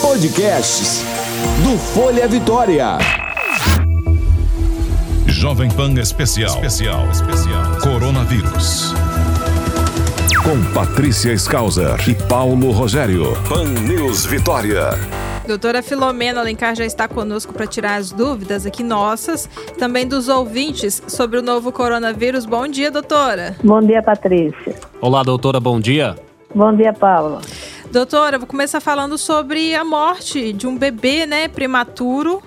Podcasts do Folha Vitória. Jovem Pan Especial. Especial. Especial. Coronavírus. Com Patrícia Skauser e Paulo Rogério. Pan News Vitória. Doutora Filomena Alencar já está conosco para tirar as dúvidas aqui nossas, também dos ouvintes sobre o novo coronavírus. Bom dia, doutora. Bom dia, Patrícia. Olá, doutora, bom dia. Bom dia, Paula. Doutora, vou começar falando sobre a morte de um bebê, né, prematuro,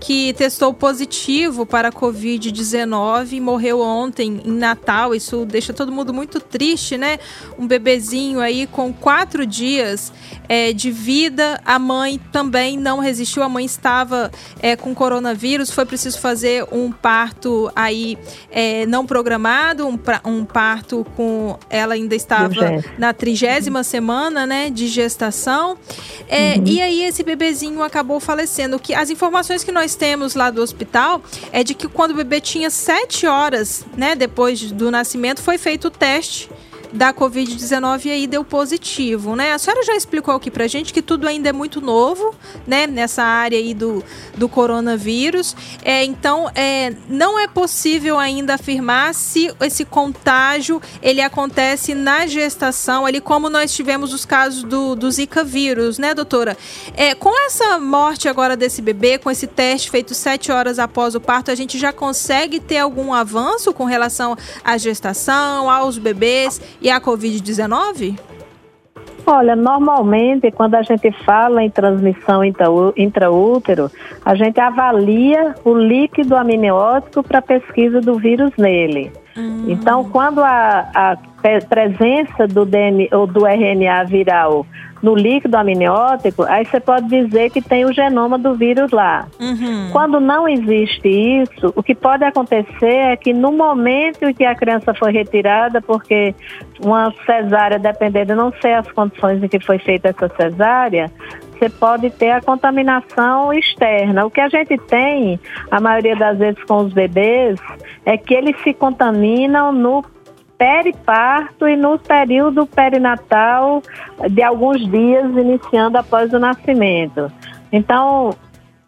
que testou positivo para a Covid-19 e morreu ontem em Natal. Isso deixa todo mundo muito triste, né? Um bebezinho aí com quatro dias é, de vida. A mãe também não resistiu. A mãe estava é, com coronavírus. Foi preciso fazer um parto aí é, não programado, um, um, parto com. Ela ainda estava na trigésima semana, né, de gestação. É, uhum. E aí esse bebezinho acabou falecendo. Que as informações que nós nós temos lá do hospital é de que quando o bebê tinha sete horas, né, depois do nascimento, foi feito o teste da Covid-19 e aí deu positivo, né? A senhora já explicou aqui pra gente que tudo ainda é muito novo, né? Nessa área aí do, do coronavírus. É, então, é, não é possível ainda afirmar se esse contágio ele acontece na gestação, ali como nós tivemos os casos do, do Zika vírus, né, doutora? É, com essa morte agora desse bebê, com esse teste feito sete horas após o parto, a gente já consegue ter algum avanço com relação à gestação, aos bebês e a Covid-19? Olha, normalmente quando a gente fala em transmissão intraútero, a gente avalia o líquido amniótico para pesquisa do vírus nele. Hum. Então, quando a, a presença do, DNA, ou do RNA viral no líquido amniótico, aí você pode dizer que tem o genoma do vírus lá. Uhum. Quando não existe isso, o que pode acontecer é que no momento em que a criança foi retirada, porque uma cesárea, dependendo, não sei as condições em que foi feita essa cesárea, você pode ter a contaminação externa. O que a gente tem, a maioria das vezes com os bebês, é que eles se contaminam no periparto e no período perinatal de alguns dias, iniciando após o nascimento. Então,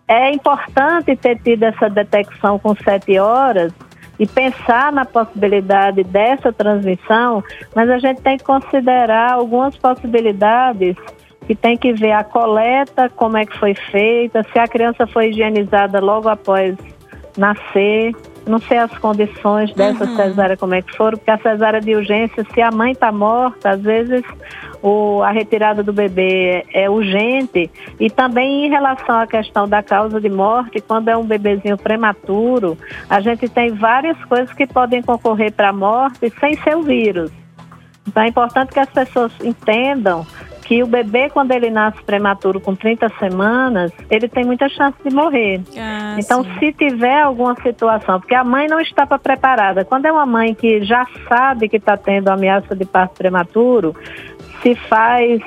é importante ter tido essa detecção com sete horas e pensar na possibilidade dessa transmissão, mas a gente tem que considerar algumas possibilidades que tem que ver a coleta, como é que foi feita, se a criança foi higienizada logo após nascer, não sei as condições dessa uhum. cesárea como é que foram, porque a cesárea de urgência, se a mãe está morta, às vezes o, a retirada do bebê é urgente. E também em relação à questão da causa de morte, quando é um bebezinho prematuro, a gente tem várias coisas que podem concorrer para a morte sem ser o vírus. Então é importante que as pessoas entendam que o bebê, quando ele nasce prematuro com 30 semanas, ele tem muita chance de morrer. Ah, então, sim. se tiver alguma situação, porque a mãe não está preparada, quando é uma mãe que já sabe que está tendo ameaça de parto prematuro, se faz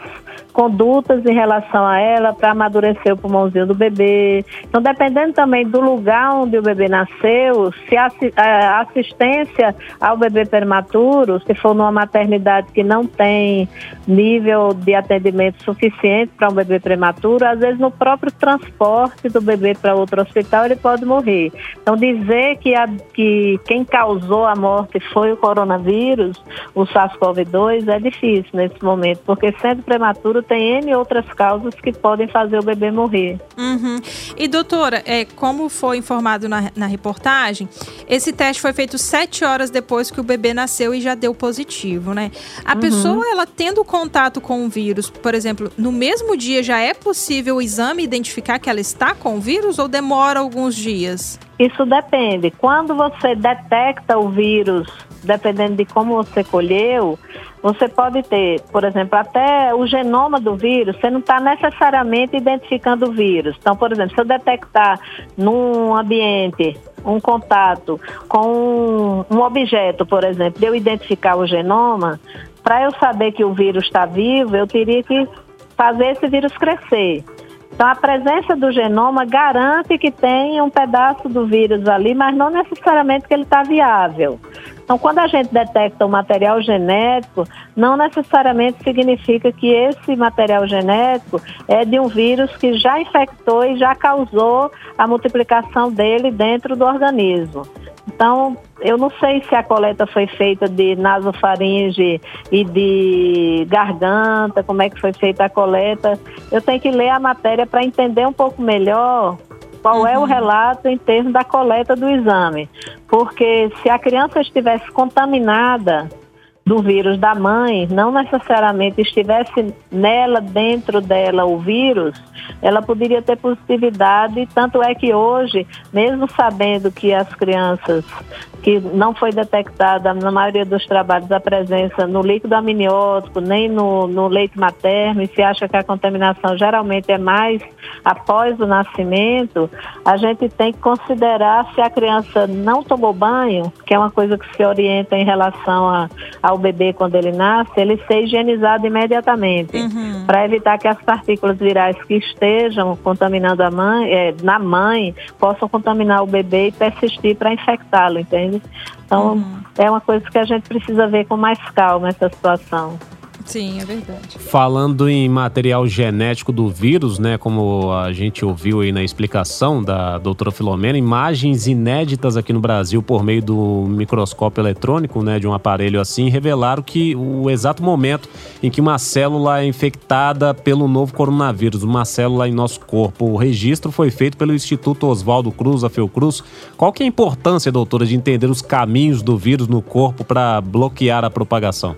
condutas em relação a ela para amadurecer o pulmãozinho do bebê. Então, dependendo também do lugar onde o bebê nasceu, se a assistência ao bebê prematuro, se for numa maternidade que não tem nível de atendimento suficiente para um bebê prematuro, às vezes no próprio transporte do bebê para outro hospital ele pode morrer. Então, dizer que, a, que quem causou a morte foi o coronavírus, o SARS-CoV-2, é difícil nesse momento, porque sendo prematuro tem N outras causas que podem fazer o bebê morrer. Uhum. E doutora, é, como foi informado na, na reportagem, esse teste foi feito sete horas depois que o bebê nasceu e já deu positivo, né? A uhum. pessoa, ela tendo contato com o vírus, por exemplo, no mesmo dia já é possível o exame identificar que ela está com o vírus ou demora alguns dias? Isso depende. Quando você detecta o vírus, dependendo de como você colheu, você pode ter, por exemplo, até o genoma do vírus, você não está necessariamente identificando o vírus. Então, por exemplo, se eu detectar num ambiente um contato com um, objeto, por exemplo, eu identificar o genoma, para eu saber que o vírus está vivo, eu teria que fazer esse vírus crescer. Então, a presença do genoma garante que tem um pedaço do vírus ali, mas não necessariamente que ele está viável. Então, quando a gente detecta o material genético, não necessariamente significa que esse material genético é de um vírus que já infectou e já causou a multiplicação dele dentro do organismo. Então, eu não sei se a coleta foi feita de nasofaringe e de garganta, como é que foi feita a coleta. Eu tenho que ler a matéria para entender um pouco melhor qual uhum. é o uhum. relato em termos da coleta do exame. Porque se a criança estivesse contaminada do vírus da mãe, não necessariamente estivesse nela, dentro dela, o vírus, ela poderia ter positividade. Tanto é que hoje, mesmo sabendo que as crianças que não foi detectada na maioria dos trabalhos a presença no líquido amniótico, nem no, no leite materno, e se acha que a contaminação geralmente é mais após o nascimento, a gente tem que considerar se a criança não tomou banho, que é uma coisa que se orienta em relação a, ao bebê quando ele nasce, ele ser higienizado imediatamente, uhum. para evitar que as partículas virais que estejam contaminando a mãe, é, na mãe, possam contaminar o bebê e persistir para infectá-lo, entende? Então, uhum. é uma coisa que a gente precisa ver com mais calma essa situação. Sim, é verdade. Falando em material genético do vírus, né, como a gente ouviu aí na explicação da doutora Filomena, imagens inéditas aqui no Brasil por meio do microscópio eletrônico, né, de um aparelho assim, revelaram que o exato momento em que uma célula é infectada pelo novo coronavírus, uma célula em nosso corpo, o registro foi feito pelo Instituto Oswaldo Cruz, a Fiocruz. Qual que é a importância, doutora, de entender os caminhos do vírus no corpo para bloquear a propagação?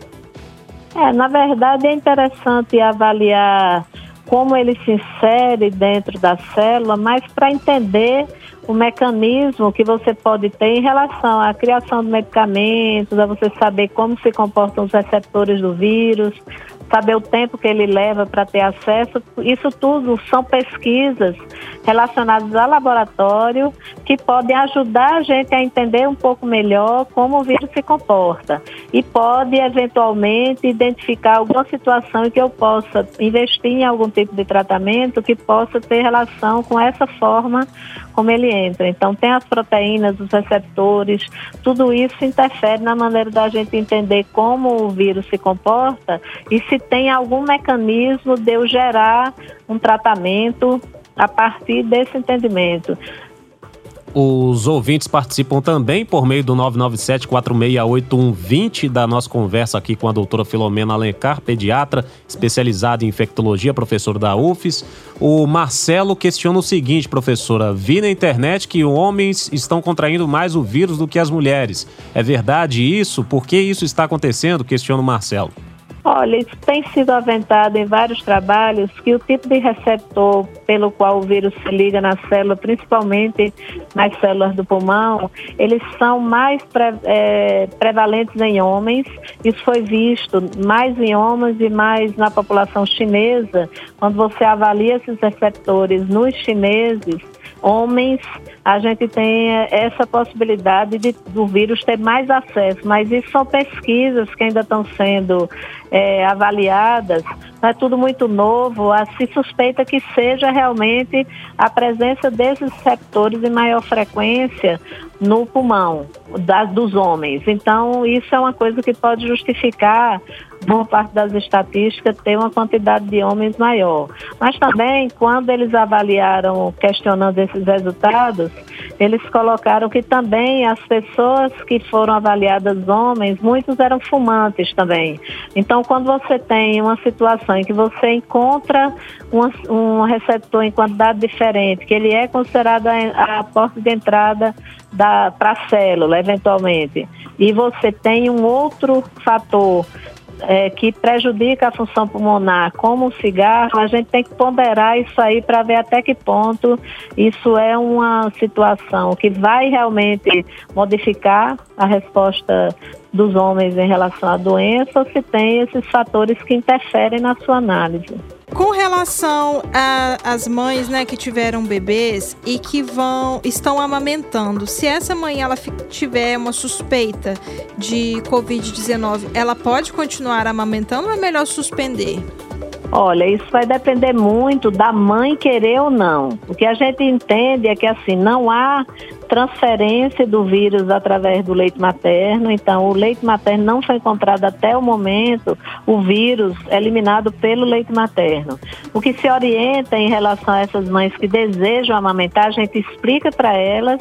É, na verdade é interessante avaliar como ele se insere dentro da célula, mas para entender o mecanismo que você pode ter em relação à criação de medicamentos, a você saber como se comportam os receptores do vírus, saber o tempo que ele leva para ter acesso. Isso tudo são pesquisas relacionadas ao laboratório que podem ajudar a gente a entender um pouco melhor como o vírus se comporta e pode eventualmente identificar alguma situação em que eu possa investir em algum tipo de tratamento que possa ter relação com essa forma como ele entra. Então, tem as proteínas, os receptores, tudo isso interfere na maneira da gente entender como o vírus se comporta e se tem algum mecanismo de eu gerar um tratamento a partir desse entendimento. Os ouvintes participam também por meio do 997-468120 da nossa conversa aqui com a doutora Filomena Alencar, pediatra, especializada em infectologia, professora da UFES. O Marcelo questiona o seguinte, professora: vi na internet que homens estão contraindo mais o vírus do que as mulheres. É verdade isso? Por que isso está acontecendo? Questiona o Marcelo. Olha, isso tem sido aventado em vários trabalhos que o tipo de receptor pelo qual o vírus se liga na célula, principalmente nas células do pulmão, eles são mais pre, é, prevalentes em homens. Isso foi visto mais em homens e mais na população chinesa. Quando você avalia esses receptores nos chineses, homens, a gente tem eh, essa possibilidade de, do vírus ter mais acesso, mas isso são pesquisas que ainda estão sendo é, avaliadas, é tudo muito novo, se suspeita que seja realmente a presença desses receptores em maior frequência no pulmão das, dos homens. Então, isso é uma coisa que pode justificar boa parte das estatísticas ter uma quantidade de homens maior. Mas também, quando eles avaliaram, questionando esses resultados, eles colocaram que também as pessoas que foram avaliadas homens, muitos eram fumantes também. Então, quando você tem uma situação em que você encontra um, um receptor em quantidade diferente, que ele é considerado a, a porta de entrada para a célula, eventualmente, e você tem um outro fator é, que prejudica a função pulmonar, como o cigarro, a gente tem que ponderar isso aí para ver até que ponto isso é uma situação que vai realmente modificar a resposta dos homens em relação à doença ou se tem esses fatores que interferem na sua análise. Com relação às mães, né, que tiveram bebês e que vão estão amamentando, se essa mãe ela tiver uma suspeita de COVID-19, ela pode continuar amamentando ou é melhor suspender? Olha, isso vai depender muito da mãe querer ou não. O que a gente entende é que assim, não há transferência do vírus através do leite materno. Então, o leite materno não foi encontrado até o momento o vírus eliminado pelo leite materno. O que se orienta em relação a essas mães que desejam amamentar, a gente explica para elas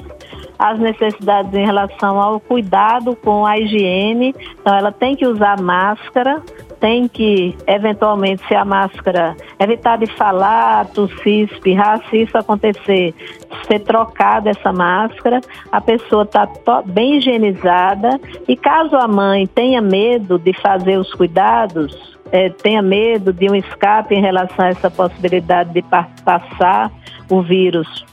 as necessidades em relação ao cuidado com a higiene. Então, ela tem que usar máscara, tem que, eventualmente, se a máscara evitar de falar, tossir, espirrar, se isso acontecer, ser trocada essa máscara, a pessoa está bem higienizada. E caso a mãe tenha medo de fazer os cuidados, é, tenha medo de um escape em relação a essa possibilidade de passar o vírus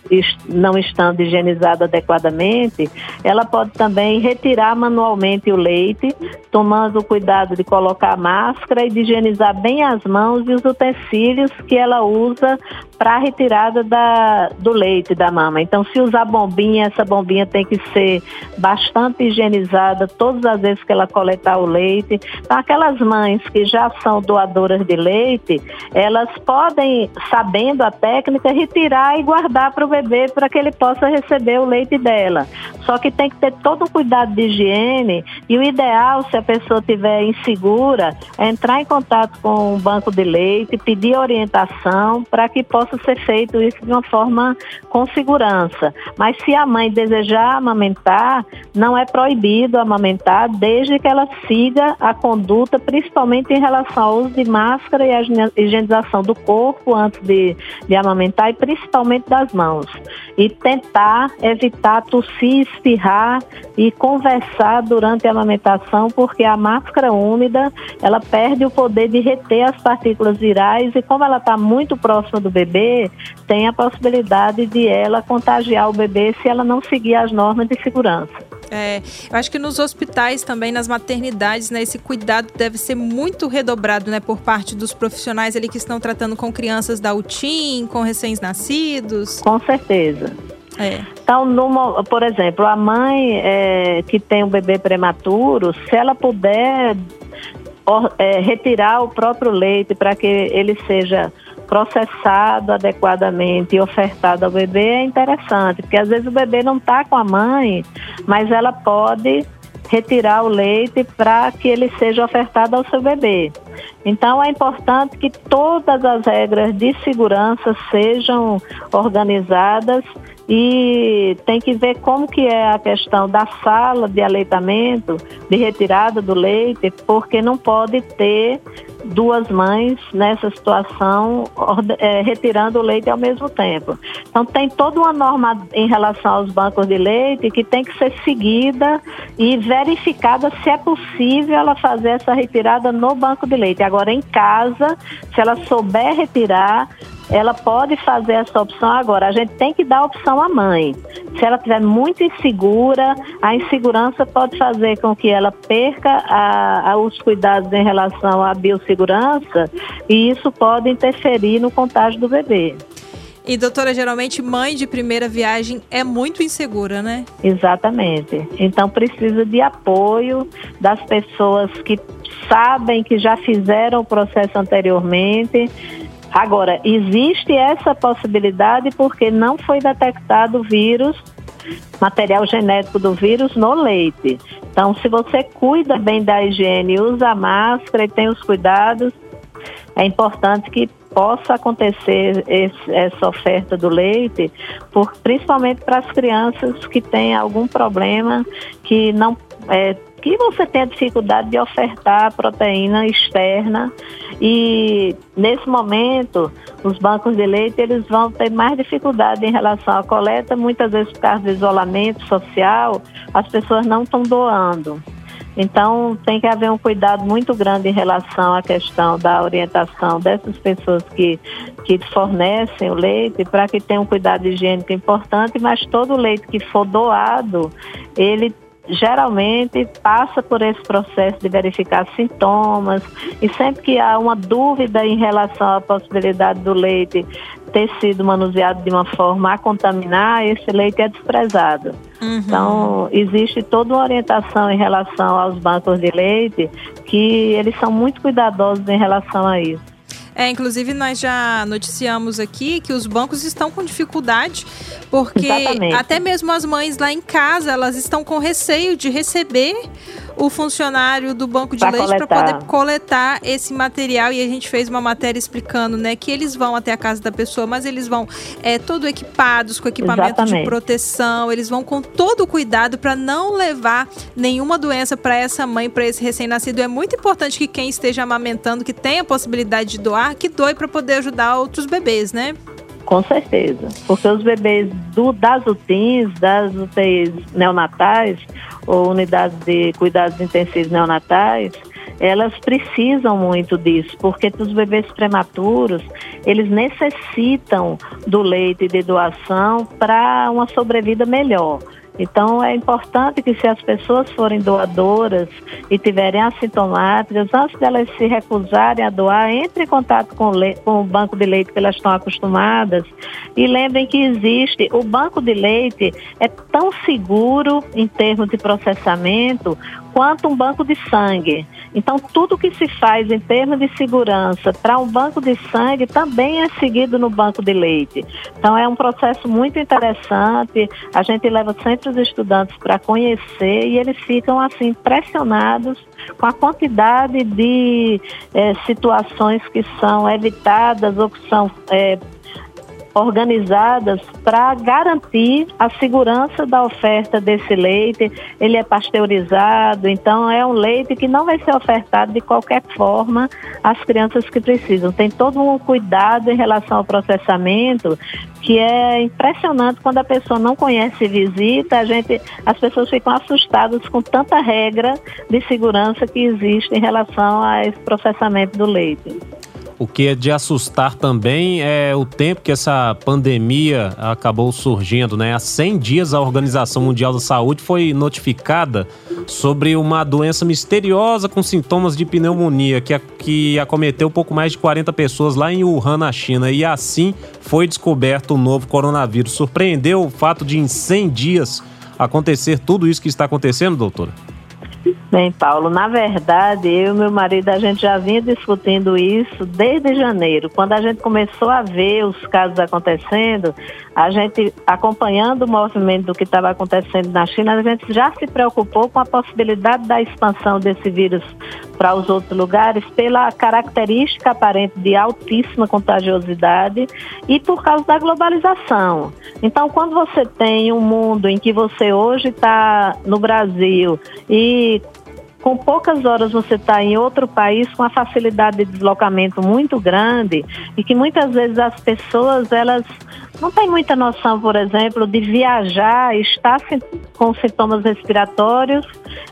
não estando higienizado adequadamente, ela pode também retirar manualmente o leite, tomando o cuidado de colocar a máscara e de higienizar bem as mãos e os utensílios que ela usa para a retirada da, do leite da mama. Então, se usar bombinha, essa bombinha tem que ser bastante higienizada todas as vezes que ela coletar o leite. Então, aquelas mães que já são doadoras de leite, elas podem, sabendo a técnica, retirar e guardar para o bebê para que ele possa receber o leite dela. Só que tem que ter todo o cuidado de higiene e o ideal, se a pessoa estiver insegura, é entrar em contato com o banco de leite, pedir orientação para que possa ser feito isso de uma forma com segurança. Mas se a mãe desejar amamentar, não é proibido amamentar desde que ela siga a conduta, principalmente em relação ao uso de máscara e a higienização do corpo antes de, de amamentar e principalmente das mãos. E tentar evitar tossir, espirrar e conversar durante a amamentação, porque a máscara úmida ela perde o poder de reter as partículas virais e como ela está muito próxima do bebê, tem a possibilidade de ela contagiar o bebê se ela não seguir as normas de segurança. É, eu acho que nos hospitais também, nas maternidades, né, esse cuidado deve ser muito redobrado, né, por parte dos profissionais ali que estão tratando com crianças da UTIM, com recém-nascidos. Com certeza. É. Então, numa, por exemplo, a mãe é, que tem um bebê prematuro, se ela puder é, retirar o próprio leite para que ele seja processado adequadamente e ofertado ao bebê é interessante, porque às vezes o bebê não está com a mãe, mas ela pode retirar o leite para que ele seja ofertado ao seu bebê. Então é importante que todas as regras de segurança sejam organizadas e tem que ver como que é a questão da sala de aleitamento, de retirada do leite, porque não pode ter duas mães nessa situação é, retirando o leite ao mesmo tempo. Então tem toda uma norma em relação aos bancos de leite que tem que ser seguida e verificada se é possível ela fazer essa retirada no banco de leite. Agora em casa, se ela souber retirar, ela pode fazer essa opção agora. A gente tem que dar a opção à mãe. Se ela estiver muito insegura, a insegurança pode fazer com que ela perca a, a, os cuidados em relação à biossegurança e isso pode interferir no contágio do bebê. E doutora, geralmente mãe de primeira viagem é muito insegura, né? Exatamente. Então precisa de apoio das pessoas que sabem que já fizeram o processo anteriormente, Agora, existe essa possibilidade porque não foi detectado vírus, material genético do vírus no leite. Então, se você cuida bem da higiene, usa máscara e tem os cuidados, é importante que possa acontecer esse, essa oferta do leite, por, principalmente para as crianças que têm algum problema que não é, que você tem dificuldade de ofertar proteína externa e nesse momento os bancos de leite eles vão ter mais dificuldade em relação à coleta, muitas vezes por causa do isolamento social, as pessoas não estão doando. Então, tem que haver um cuidado muito grande em relação à questão da orientação dessas pessoas que, que fornecem o leite, para que tenham um cuidado higiênico importante, mas todo leite que for doado, ele geralmente passa por esse processo de verificar sintomas e sempre que há uma dúvida em relação à possibilidade do leite ter sido manuseado de uma forma a contaminar, esse leite é desprezado. Uhum. Então, existe toda uma orientação em relação aos bancos de leite que eles são muito cuidadosos em relação a isso. É, inclusive nós já noticiamos aqui que os bancos estão com dificuldade, porque Exatamente. até mesmo as mães lá em casa, elas estão com receio de receber o funcionário do banco de pra leite para poder coletar esse material e a gente fez uma matéria explicando, né, que eles vão até a casa da pessoa, mas eles vão é, todo equipados com equipamento Exatamente. de proteção, eles vão com todo o cuidado para não levar nenhuma doença para essa mãe, para esse recém-nascido. É muito importante que quem esteja amamentando, que tenha a possibilidade de doar, que doe para poder ajudar outros bebês, né? Com certeza, porque os bebês do, das UTIs, das UTIs neonatais, ou unidades de cuidados intensivos neonatais, elas precisam muito disso, porque os bebês prematuros, eles necessitam do leite de doação para uma sobrevida melhor. Então, é importante que se as pessoas forem doadoras e tiverem assintomáticas, antes delas se recusarem a doar, entre em contato com o, com o banco de leite que elas estão acostumadas e lembrem que existe, o banco de leite é tão seguro em termos de processamento quanto um banco de sangue. Então, tudo que se faz em termos de segurança para um banco de sangue também é seguido no banco de leite. Então, é um processo muito interessante. A gente leva sempre os estudantes para conhecer e eles ficam assim impressionados com a quantidade de é, situações que são evitadas ou que são é, organizadas para garantir a segurança da oferta desse leite. Ele é pasteurizado, então é um leite que não vai ser ofertado de qualquer forma às crianças que precisam. Tem todo um cuidado em relação ao processamento que é impressionante quando a pessoa não conhece e visita, a gente, as pessoas ficam assustadas com tanta regra de segurança que existe em relação a esse processamento do leite. O que é de assustar também é o tempo que essa pandemia acabou surgindo, né? Há 100 dias a Organização Mundial da Saúde foi notificada sobre uma doença misteriosa com sintomas de pneumonia que, que acometeu pouco mais de 40 pessoas lá em Wuhan, na China. E assim foi descoberto o novo coronavírus. Surpreendeu o fato de em 100 dias acontecer tudo isso que está acontecendo, doutora? Bem, Paulo, na verdade, eu e meu marido, a gente já vinha discutindo isso desde janeiro. Quando a gente começou a ver os casos acontecendo, a gente, acompanhando o movimento do que estava acontecendo na China, a gente já se preocupou com a possibilidade da expansão desse vírus para os outros lugares pela característica aparente de altíssima contagiosidade e por causa da globalização. Então, quando você tem um mundo em que você hoje está no Brasil e com poucas horas você está em outro país com a facilidade de deslocamento muito grande e que muitas vezes as pessoas elas não têm muita noção, por exemplo, de viajar, estar com sintomas respiratórios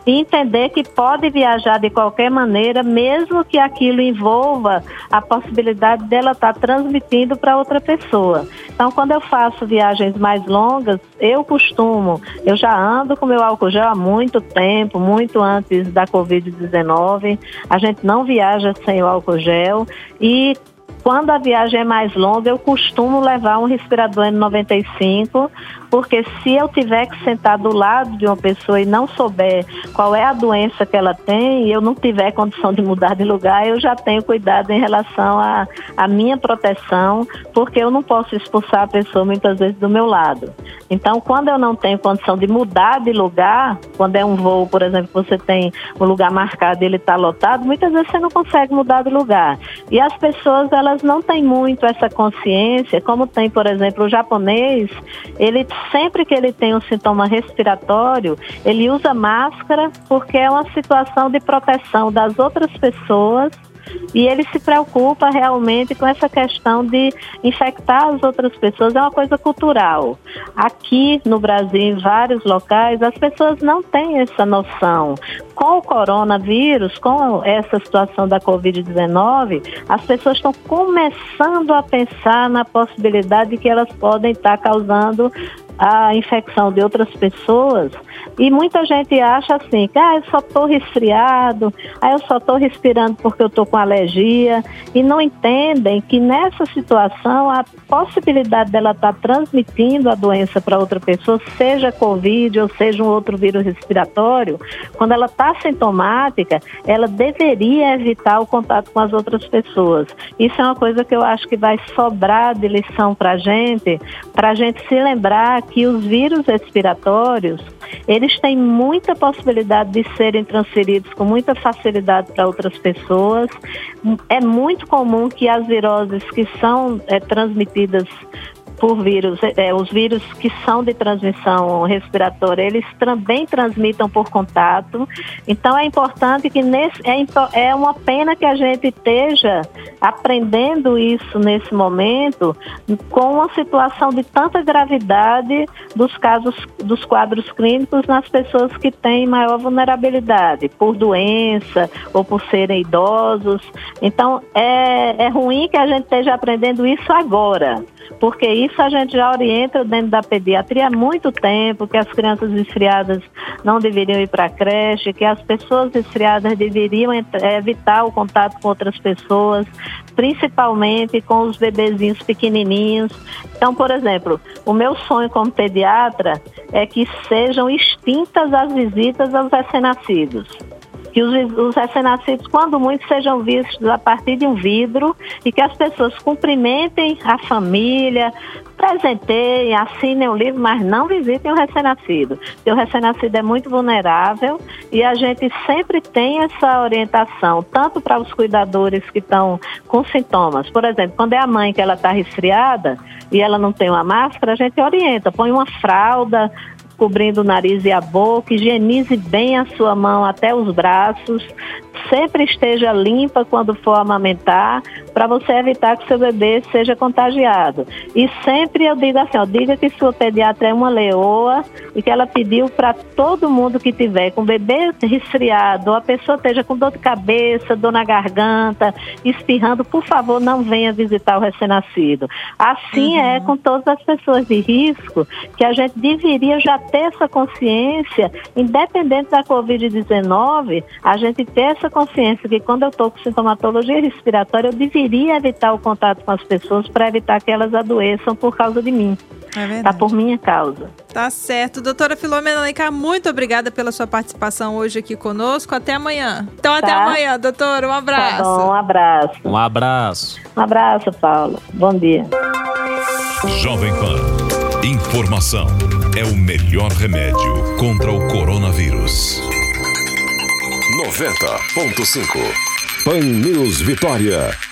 e entender que pode viajar de qualquer maneira, mesmo que aquilo envolva a possibilidade dela estar tá transmitindo para outra pessoa. Então, quando eu faço viagens mais longas, eu costumo, eu já ando com meu álcool gel há muito tempo, muito antes da Covid-19. A gente não viaja sem o álcool gel e quando a viagem é mais longa, eu costumo levar um respirador N95, porque se eu tiver que sentar do lado de uma pessoa e não souber qual é a doença que ela tem e eu não tiver condição de mudar de lugar, eu já tenho cuidado em relação à a, a, minha proteção, porque eu não posso expulsar a pessoa muitas vezes do meu lado. Então, quando eu não tenho condição de mudar de lugar, quando é um voo, por exemplo, você tem um lugar marcado e ele está lotado, muitas vezes você não consegue mudar de lugar. E as pessoas, elas não têm muito essa consciência, como tem, por exemplo, o japonês, ele sempre que ele tem um sintoma respiratório, ele usa máscara porque é uma situação de proteção das outras pessoas e ele se preocupa realmente com essa questão de infectar as outras pessoas, é uma coisa cultural. Aqui no Brasil, em vários locais, as pessoas não têm essa noção. Com o coronavírus, com essa situação da Covid-19, as pessoas estão começando a pensar na possibilidade de que elas podem estar causando a infecção de outras pessoas e muita gente acha assim, que ah, eu só estou resfriado, ah, eu só estou respirando porque eu estou com alergia, e não entendem que nessa situação a possibilidade dela estar tá transmitindo a doença para outra pessoa, seja Covid ou seja um outro vírus respiratório, quando ela está sintomática, ela deveria evitar o contato com as outras pessoas. Isso é uma coisa que eu acho que vai sobrar de lição para a gente, para a gente se lembrar que os vírus respiratórios, eles têm muita possibilidade de serem transferidos com muita facilidade para outras pessoas. É muito comum que as viroses que são é, transmitidas por vírus, é, os vírus que são de transmissão respiratória, eles também transmitam por contato. Então é importante que nesse é, é uma pena que a gente esteja aprendendo isso nesse momento com uma situação de tanta gravidade dos casos dos quadros clínicos nas pessoas que têm maior vulnerabilidade por doença ou por serem idosos. Então é, é ruim que a gente esteja aprendendo isso agora porque isso a gente já orienta dentro da pediatria há muito tempo, que as crianças resfriadas não deveriam ir para a creche, que as pessoas resfriadas deveriam evitar o contato com outras pessoas, principalmente com os bebezinhos pequenininhos. Então, por exemplo, o meu sonho como pediatra é que sejam extintas as visitas aos recém-nascidos que os, os recém-nascidos, quando muito, sejam vistos a partir de um vidro e que as pessoas cumprimentem a família, presenteiem, assinem o livro, mas não visitem o recém-nascido. Porque o recém-nascido é muito vulnerável e a gente sempre tem essa orientação, tanto para os cuidadores que estão com sintomas. Por exemplo, quando é a mãe que ela está resfriada e ela não tem uma máscara, a gente orienta, põe uma fralda, cobrindo o nariz e a boca, higienize bem a sua mão até os braços, sempre esteja limpa quando for amamentar, para você evitar que seu bebê seja contagiado. E sempre eu digo assim, ó, diga que sua pediatra é uma leoa e que ela pediu para todo mundo que tiver com bebê resfriado, ou a pessoa esteja com dor de cabeça, dor na garganta, espirrando, por favor, não venha visitar o recém-nascido. Assim é uhum. é com todas as pessoas de risco que a gente deveria já ter essa consciência, independente da Covid-19, a gente ter essa consciência que quando eu estou com sintomatologia respiratória, eu deveria evitar o contato com as pessoas para evitar que elas adoeçam por causa de mim. É verdade. Tá por minha causa. Tá certo. Doutora Filomena Alencar, muito obrigada pela sua participação hoje aqui conosco. Até amanhã. Então, até tá. amanhã, doutora. Um abraço. Tá bom, um abraço. Um abraço. Um abraço, Paulo. Bom dia. Jovem Pan. Informação é o melhor remédio contra o coronavírus. 90.5 Pan News Vitória.